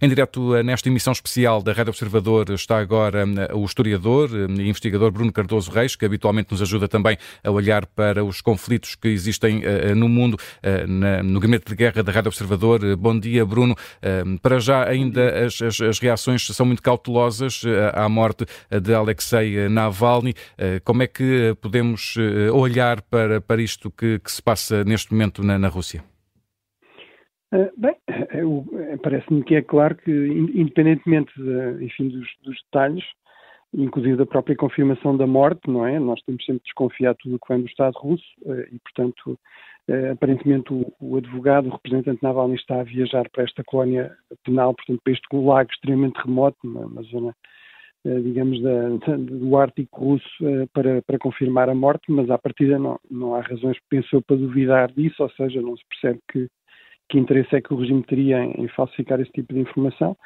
Em direto eh, nesta emissão especial da Rádio Observador está agora eh, o historiador e eh, investigador Bruno Cardoso Reis, que habitualmente nos ajuda também a olhar para os conflitos que existem no mundo no gabinete de guerra da Rádio Observador. Bom dia, Bruno. Para já ainda as, as, as reações são muito cautelosas à morte de Alexei Navalny. Como é que podemos olhar para, para isto que, que se passa neste momento na, na Rússia? Uh, bem, é, parece-me que é claro que, independentemente de, enfim, dos, dos, detalhes, inclusive da própria confirmação da morte, não é? Nós temos sempre desconfiado tudo o que vem do Estado russo uh, e, portanto, uh, aparentemente o, o, advogado, o representante Navalny está a viajar para esta colónia penal, portanto, para este lago extremamente remoto, na, zona, digamos, da, do Ártico russo, para, para confirmar a morte, mas à partida não, não há razões, pensou, para duvidar disso, ou seja, não se percebe que que interesse é que o regime teria em, em falsificar esse tipo de informação.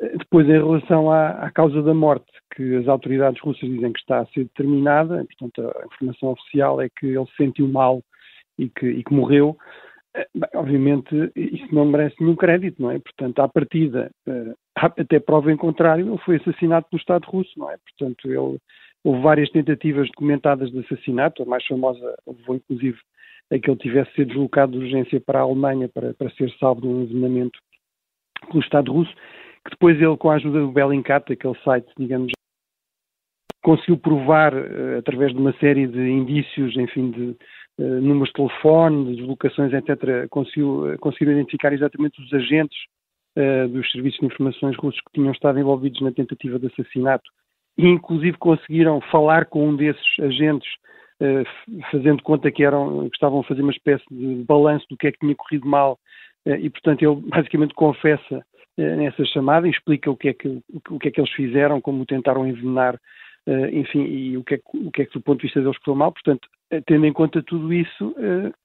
Eh, depois, em relação à, à, causa da morte, que as autoridades russas dizem que está a ser determinada, portanto, a informação oficial é que ele se sentiu mal e que, e que morreu. Eh, bem, obviamente, isso não merece nenhum crédito, não é? Portanto, à partida, eh, até prova em contrário, ele foi assassinado pelo Estado russo, não é? Portanto, ele, houve várias tentativas documentadas de assassinato, a mais famosa levou inclusive a que ele tivesse sido deslocado de urgência para a Alemanha para, para ser salvo de um envenenamento pelo Estado russo, que depois ele, com a ajuda do Bellingcat, aquele site, digamos, conseguiu provar, uh, através de uma série de indícios, enfim, de uh, números de telefone, de deslocações, etc., conseguiu, uh, conseguiu identificar exatamente os agentes dos serviços de informações russos que tinham estado envolvidos na tentativa de assassinato e, inclusive, conseguiram falar com um desses agentes eh, fazendo conta que, eram, que estavam a fazer uma espécie de balanço do que é que tinha corrido mal, eh, e portanto ele basicamente confessa eh, nessa chamada e explica o que, é que, o que é que eles fizeram, como tentaram envenenar, enfim, e o que, é que, o que é que do ponto de vista deles correu mal. Portanto, tendo em conta tudo isso,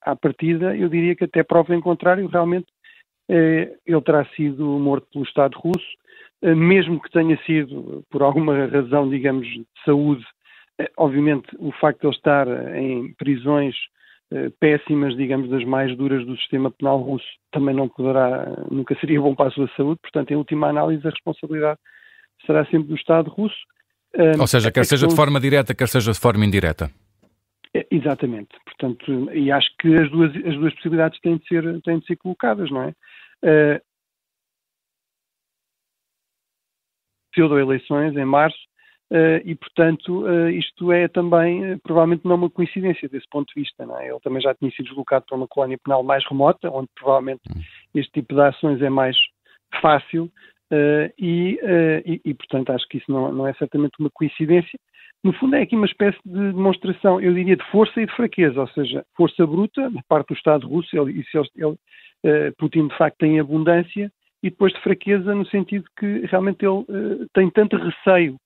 à partida, eu diria que até prova em contrário, realmente ele terá sido morto pelo Estado russo, mesmo que tenha sido por alguma razão, digamos, de saúde, obviamente, o facto de ele estar em prisões eh, péssimas, digamos, das mais duras do sistema penal russo, também não poderá, nunca seria bom para a sua saúde. Portanto, em última análise, a responsabilidade será sempre do Estado russo. Ou seja, quer seja de forma direta, quer seja de forma indireta. Exatamente. Portanto, e acho que as duas, as duas possibilidades têm de ser, têm de ser colocadas, não é? Uh, pseudo-eleições em março Uh, e, portanto, uh, isto é também, uh, provavelmente, não uma coincidência desse ponto de vista. É? Ele também já tinha sido deslocado para uma colónia penal mais remota, onde provavelmente hum. este tipo de ações é mais fácil, e, e, e, portanto, acho que isso não, não, é certamente uma coincidência. No fundo, é aqui uma espécie de demonstração, eu diria, de força e de fraqueza, ou seja, força bruta da parte do Estado russo, ele, isso ele, Putin de facto tem abundância, e depois de fraqueza no sentido que realmente ele tem tanto receio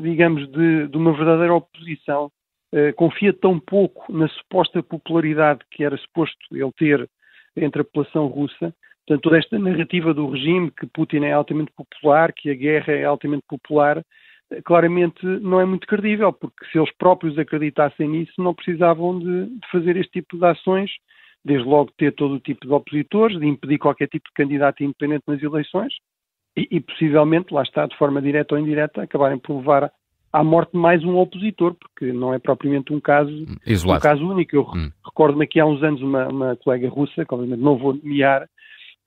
digamos, de, de, uma verdadeira oposição, eh, confia tão pouco na suposta popularidade que era suposto ele ter entre a população russa. Portanto, toda esta narrativa do regime, que Putin é altamente popular, que a guerra é altamente popular, eh, claramente não é muito credível, porque se eles próprios acreditassem nisso, não precisavam de, de fazer este tipo de ações, desde logo ter todo o tipo de opositores, de impedir qualquer tipo de candidato independente nas eleições, e, e, possivelmente, lá está, de forma direta ou indireta, acabarem por levar à morte mais um opositor, porque não é propriamente um caso, Isolado. um caso único. Eu hum. recordo-me aqui há uns anos uma, uma colega russa, que obviamente não vou nomear,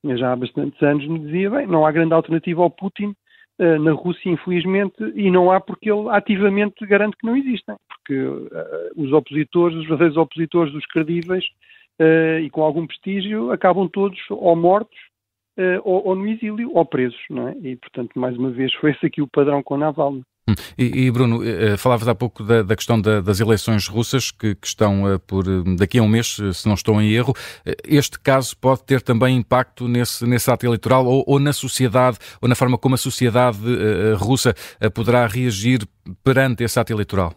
mas já há bastantes anos, me dizia, bem, não há grande alternativa ao Putin uh, na Rússia, infelizmente, e não há porque ele ativamente garante que não existem, porque uh, os opositores, os verdadeiros opositores dos credíveis uh, e com algum prestígio, acabam todos ou mortos uh, ou, ou, no exílio ou presos, não é? E, portanto, mais uma vez, foi esse aqui o padrão com Navalny. Hum. E, e, Bruno, eh, falavas há pouco da, da questão da, das eleições russas que, que, estão por daqui a um mês, se não estou em erro. Este caso pode ter também impacto nesse, nesse ato eleitoral ou, ou na sociedade, ou na forma como a sociedade uh, russa poderá reagir perante esse ato eleitoral?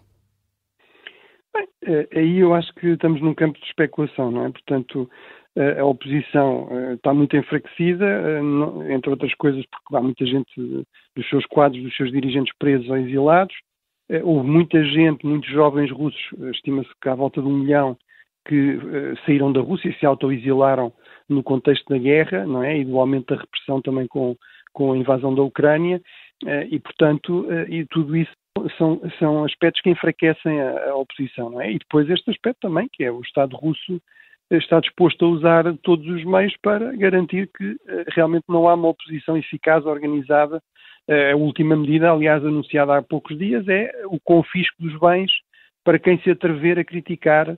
Bem, aí eu acho que estamos num campo de especulação, não é? Portanto, a oposição eh, está muito enfraquecida, eh, entre outras coisas porque há muita gente dos seus quadros, dos seus dirigentes presos ou exilados. Eh, houve muita gente, muitos jovens russos, estima-se que há volta de um milhão, que saíram da Rússia e se autoexilaram no contexto da guerra, não é? E do aumento da repressão também com, com a invasão da Ucrânia e, portanto, e tudo isso são, são aspectos que enfraquecem a, a, oposição, não é? E depois este aspecto também, que é o Estado russo está disposto a usar todos os meios para garantir que realmente não há uma oposição eficaz, organizada. A última medida, aliás, anunciada há poucos dias, é o confisco dos bens para quem se atrever a criticar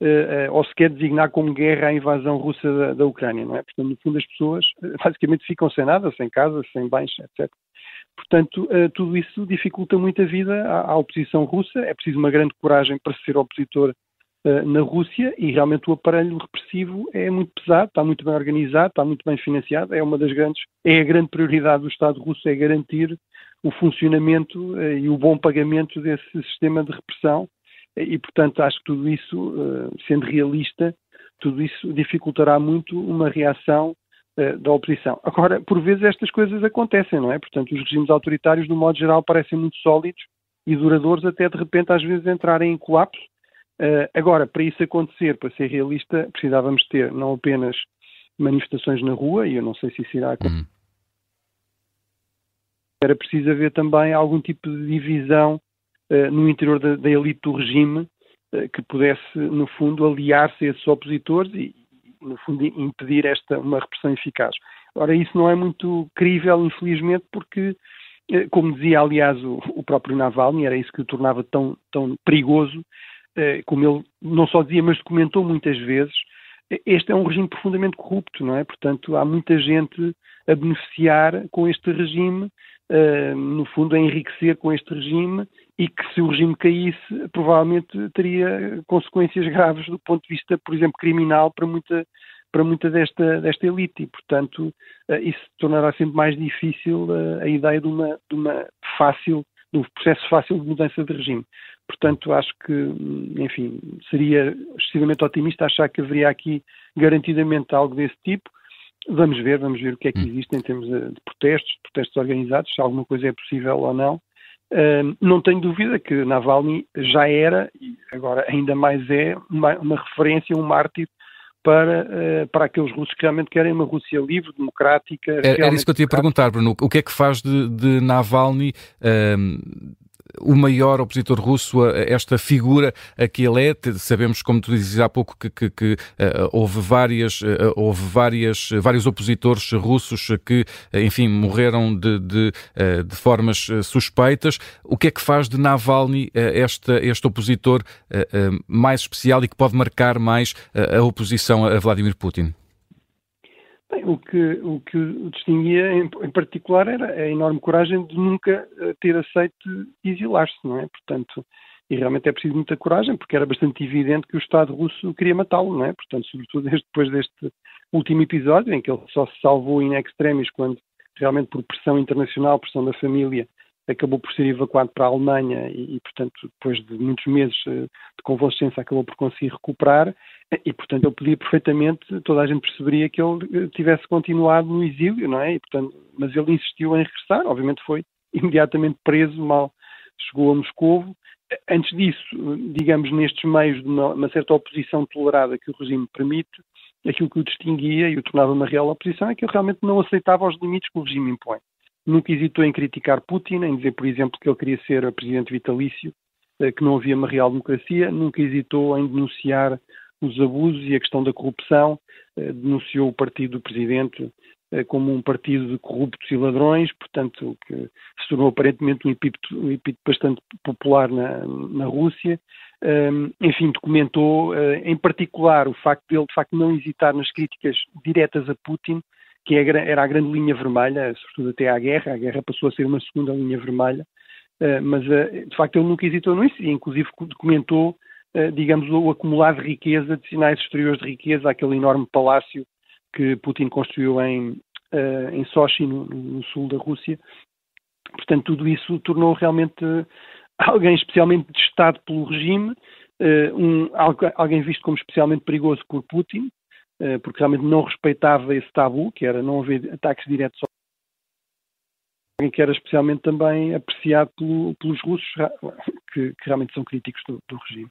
uh, ou se quer designar como guerra a invasão russa da, da, Ucrânia, não é? Portanto, no fundo, as pessoas basicamente ficam sem nada, sem casa, sem bens, etc. Portanto, tudo isso dificulta muito a vida à, à, oposição russa. É preciso uma grande coragem para ser opositor na Rússia e realmente o aparelho repressivo é muito pesado, está muito bem organizado, está muito bem financiado. É uma das grandes, é a grande prioridade do Estado russo, é garantir o funcionamento e o bom pagamento desse sistema de repressão e, portanto, acho que tudo isso, eh, sendo realista, tudo isso dificultará muito uma reação eh, da oposição. Agora, por vezes estas coisas acontecem, não é? Portanto, os regimes autoritários, no modo geral, parecem muito sólidos e duradouros até de repente às vezes entrarem em colapso. Uh, agora, para isso acontecer, para ser realista, precisávamos ter não apenas manifestações na rua, e eu não sei se isso irá acontecer, uhum. era preciso haver também algum tipo de divisão eh, no interior da, da, elite do regime uh, que pudesse, no fundo, aliar-se a esses opositores e, no fundo, impedir esta uma repressão eficaz. Ora, isso não é muito crível, infelizmente, porque, uh, como dizia, aliás, o, o, próprio Navalny, era isso que o tornava tão, tão perigoso, como ele não só dizia, mas documentou muitas vezes, este é um regime profundamente corrupto, não é? Portanto, há muita gente a beneficiar com este regime, uh, no fundo, a enriquecer com este regime e que, se o regime caísse, provavelmente teria consequências graves do ponto de vista, por exemplo, criminal para muita, para muita desta, desta elite. E, portanto, uh, isso tornará sempre mais difícil a ideia de uma, de uma fácil, de um processo fácil de mudança de regime. Portanto, acho que, enfim, seria excessivamente otimista achar que haveria aqui garantidamente algo desse tipo. Vamos ver, vamos ver o que é que hum. existe em termos de, protestos, protestos organizados, se alguma coisa é possível ou não. Uh, não tenho dúvida que Navalny já era, e agora ainda mais é, uma, uma referência, um mártir para, uh, para aqueles russos que realmente querem uma Rússia livre, democrática. Era, era isso que eu te ia perguntar, Bruno. O que é que faz de, de Navalny uh, o maior opositor russo a esta figura a que ele é. Sabemos, como tu dizes há pouco, que, que, que uh, houve, várias, uh, houve várias, vários opositores russos que, enfim, morreram de, de, uh, de, formas suspeitas. O que é que faz de Navalny este, este opositor mais especial e que pode marcar mais a oposição a Vladimir Putin? Bem, o que, o que distinguia em, em, particular era a enorme coragem de nunca eh, ter aceito exilar-se, não é? Portanto, e realmente é preciso muita coragem, porque era bastante evidente que o Estado russo queria matá-lo, não é? Portanto, sobretudo depois deste último episódio, em que ele só se salvou in extremis quando realmente por pressão internacional, pressão da família, acabou por ser evacuado para a Alemanha e, e, portanto, depois de muitos meses eh, de convalescença, acabou por conseguir recuperar e, portanto, ele podia perfeitamente, toda a gente perceberia que ele eh, tivesse continuado no exílio, não é? E, portanto, mas ele insistiu em regressar, obviamente foi imediatamente preso, mal chegou a Moscovo. Antes disso, digamos, nestes meios de uma, uma certa oposição tolerada que o regime permite, aquilo que o distinguia e o tornava uma real oposição é que ele realmente não aceitava os limites que o regime impõe. Nunca hesitou em criticar Putin, em dizer, por exemplo, que ele queria ser presidente vitalício, eh, que não havia uma real democracia. Nunca hesitou em denunciar os abusos e a questão da corrupção. Eh, denunciou o partido do presidente eh, como um partido de corruptos e ladrões, portanto, que se tornou aparentemente um epíteto, um bastante popular na, na Rússia. Um, enfim, documentou, uh, em particular, o facto de ele, de facto, não hesitar nas críticas diretas a Putin, que é era a grande linha vermelha, sobretudo até à guerra. A guerra passou a ser uma segunda linha vermelha, eh, mas eh, de facto ele nunca hesitou nisso e inclusive documentou, eh, digamos, o acumular de riqueza, de sinais exteriores de riqueza, aquele enorme palácio que Putin construiu em, em Sochi, no, no sul da Rússia. Portanto, tudo isso tornou realmente alguém especialmente testado pelo regime, um, alguém visto como especialmente perigoso por Putin, porque realmente não respeitava esse tabu, que era não haver ataques diretos alguém que era especialmente também apreciado pelo, pelos russos, que, que, realmente são críticos do, do regime.